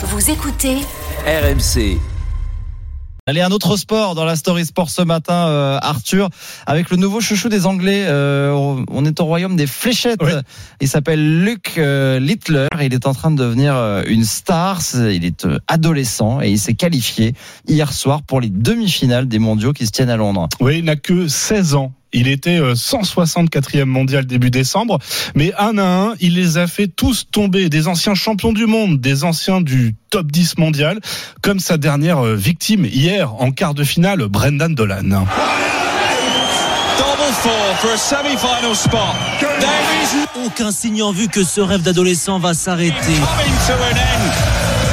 Vous écoutez RMC. Allez, un autre sport dans la Story Sport ce matin, euh, Arthur, avec le nouveau chouchou des Anglais. Euh, on est au royaume des fléchettes. Oui. Il s'appelle Luke euh, Littler. Il est en train de devenir euh, une star. Il est euh, adolescent et il s'est qualifié hier soir pour les demi-finales des mondiaux qui se tiennent à Londres. Oui, il n'a que 16 ans. Il était euh, 164e mondial début décembre, mais un à un, il les a fait tous tomber. Des anciens champions du monde, des anciens du top 10 mondial, comme sa dernière euh, victime hier en quart de finale, Brendan Dolan. Aucun signe en vue que ce rêve d'adolescent va s'arrêter.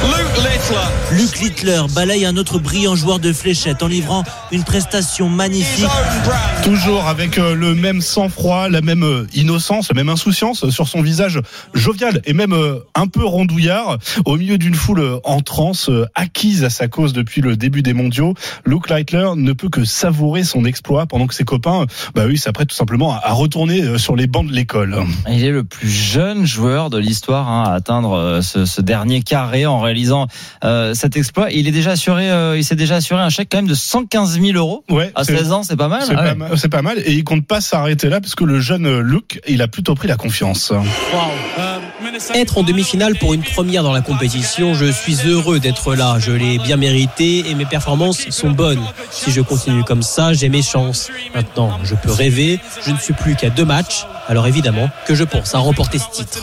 Luke Littler, Luc Littler balaye un autre brillant joueur de fléchettes en livrant une prestation magnifique. Toujours avec euh, le même sang-froid, la même euh, innocence, la même insouciance sur son visage jovial et même euh, un peu rondouillard, au milieu d'une foule en transe, acquise à sa cause depuis le début des mondiaux. Luke Leitler ne peut que savourer son exploit pendant que ses copains, bah oui, s'apprêtent tout simplement à- retourner sur les bancs de l'école. Il est le plus jeune joueur de l'histoire hein, à atteindre ce, ce dernier carré en réalisant euh, cet exploit. Il est déjà assuré, euh, il s'est déjà assuré un chèque quand même de 115 000 euros. Ouais, À c'est- 16 ans, c'est pas mal. c'est Ah pas, ouais. pas mal et il compte pas s'arrêter là parce que le jeune Luke, il a plutôt pris la confiance. Être en demi-finale pour une première dans la compétition, je suis heureux d'être là. Je l'ai bien mérité et mes performances sont bonnes. Si je continue comme ça, j'ai mes chances. Maintenant, je peux rêver. Je ne suis plus qu'à deux matchs. Alors évidemment que je pense à remporter ce titre.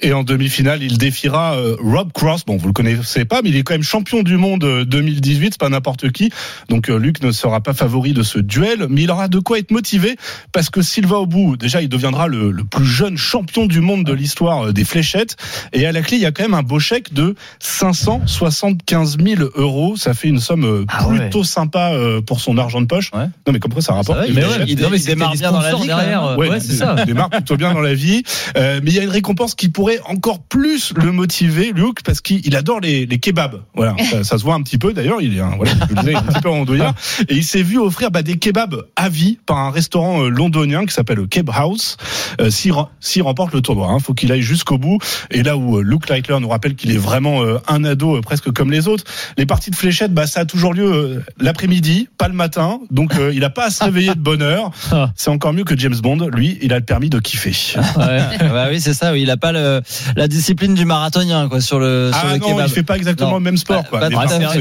Et en demi-finale, il défiera euh, Rob Cross. Bon, vous le connaissez pas, mais il est quand même champion du monde euh, 2018. C'est pas n'importe qui. Donc, euh, Luc ne sera pas favori de ce duel, mais il aura de quoi être motivé parce que s'il va au bout, déjà, il deviendra le, le plus jeune champion du monde de l'histoire euh, des fléchettes. Et à la clé, il y a quand même un beau chèque de 575 000 euros. Ça fait une somme euh, Ah ouais. plutôt sympa euh, pour son argent de poche. Ouais. Non, mais comme ça, ça rapporte. les il- non, mais il démarre bien dans la vie, même. Ouais, c'est ça. Il démarre plutôt bien dans la vie. Euh, mais il y a une récompense qui pourrait encore plus le motiver, Luke, parce qu'il adore les, les kebabs. Voilà, ça, ça se voit un petit peu. D'ailleurs, il est un, voilà, je le disais, il est un petit peu rondouillard. Et il s'est vu offrir bah, des kebabs à vie par un restaurant euh, londonien qui s'appelle le Keb House. Euh, S'il re- s'il remporte le tournoi, hein, faut qu'il aille jusqu'au bout. Et là où euh, Luke Leitler nous rappelle qu'il est vraiment euh, un ado euh, presque comme les autres, les parties de fléchettes, bah, ça a toujours lieu euh, l'après-midi, pas le matin. Donc, euh, il a pas à se réveiller de bonne heure. C'est encore mieux que James Bond. Lui, il a le permis de kiffer. bah oui, c'est ça. Oui, il a pas le, la discipline du marathonien quoi sur le sur Ah le non, kebab. il fait pas exactement Non. le même sport. Bah, Quoi. bah, il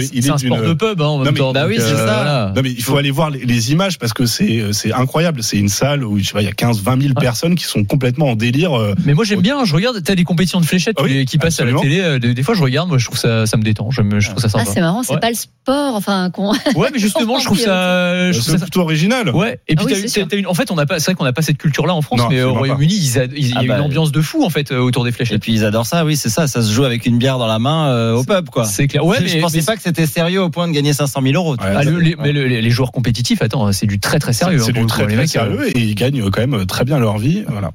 C'est est un sport de pub hein, en Non, même mais- temps. bah oui, c'est euh, ça. Non mais il faut aller voir les, les images parce que c'est c'est incroyable. C'est une salle où je sais pas, il y a 15-20 000 personnes qui sont complètement en délire. euh, Mais moi j'aime bien, je regarde, t'as des compétitions de fléchettes Ah oui, qui- passent à la télé, euh, des, fois je regarde, moi je trouve ça, ça me détend, je, trouve ça Ah, sympa. c'est marrant, c'est Ouais. pas le sport, enfin, qu'on. Ouais, mais justement, je trouve ça. je trouve C'est ça- plutôt original. Ouais, et puis Ah en fait, on n'a pas, c'est vrai qu'on n'a pas cette culture-là en France, mais au Royaume-Uni, ils a- ils- il y a Ah bah, une ambiance de fou en fait euh, autour des Et fléchettes. puis ils adorent ça. Oui, c'est ça. Ça se joue avec une bière dans la main euh, au pub quoi. C'est clair. Ouais, je mais, pensais mais- pas que c'était sérieux au point de gagner 500 000 euros. Ouais, ah, le- les, mais le- les- joueurs compétitifs, attends, c'est du très très sérieux. C'est hein, du très, très sérieux et ils gagnent quand même très bien leur vie. Voilà.